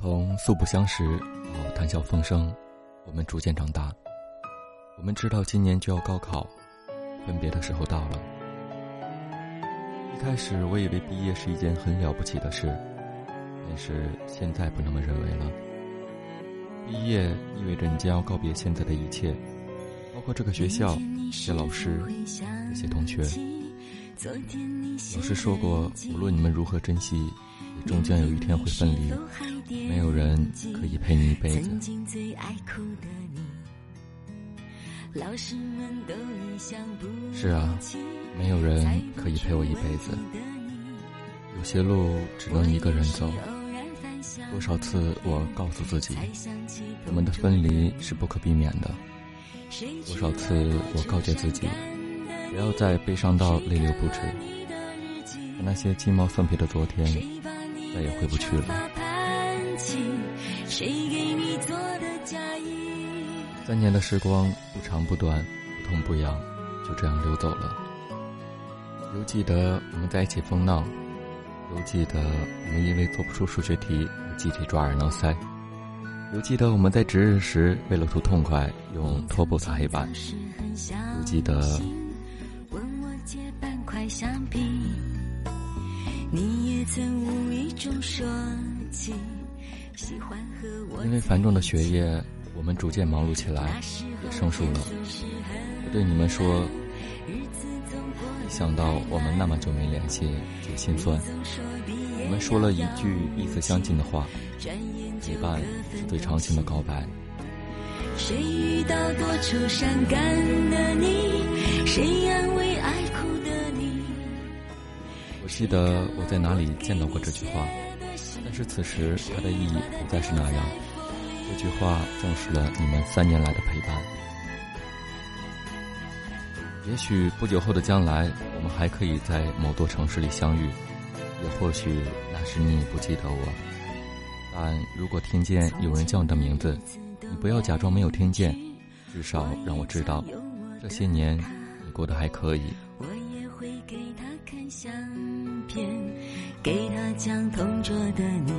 从素不相识到谈笑风生，我们逐渐长大。我们知道今年就要高考，分别的时候到了。一开始我以为毕业是一件很了不起的事，但是现在不那么认为了。毕业意味着你将要告别现在的一切，包括这个学校、这些老师、这些同学。老师说过，无论你们如何珍惜，也终将有一天会分离。没有人可以陪你一辈子。是啊，没有人可以陪我一辈子。有些路只能一个人走。多少次我告诉自己，我们的分离是不可避免的。多少次我告诫自己，不要再悲伤到泪流不止。可那些鸡毛蒜皮的昨天，再也回不去了。三年的时光不长不短，不痛不痒，就这样溜走了。犹记得我们在一起疯闹，犹记得我们因为做不出数学题而集体抓耳挠腮，犹记得我们在值日时为了图痛快用拖布擦黑板，犹记得。因为繁重的学业。我们逐渐忙碌起来，也生疏了。我对你们说，一想到我们那么久没联系，就心酸。我们说了一句意思相近的话：陪伴是最长情的告白。谁遇到多愁善感的你？谁安慰爱哭的你？我记得我在哪里见到过这句话，但是此时它的意义不再是那样。这句话证实了你们三年来的陪伴。也许不久后的将来，我们还可以在某座城市里相遇，也或许那时你不记得我。但如果听见有人叫你的名字，你不要假装没有听见，至少让我知道，这些年你过得还可以。会给他看相片，给他讲同桌的你。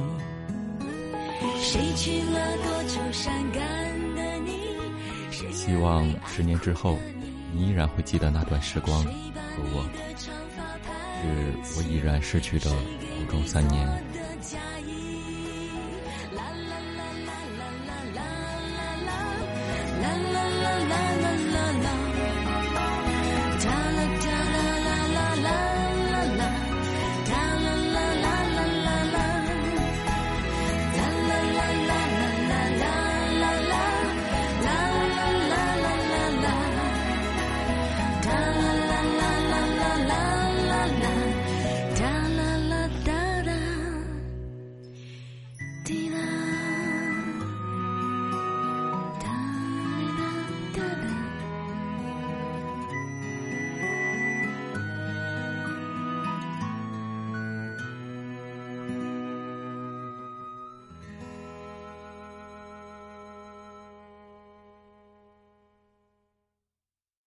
谁去了多愁善感的你？希望十年之后，你依然会记得那段时光。和我，是我已然逝去的高中三年。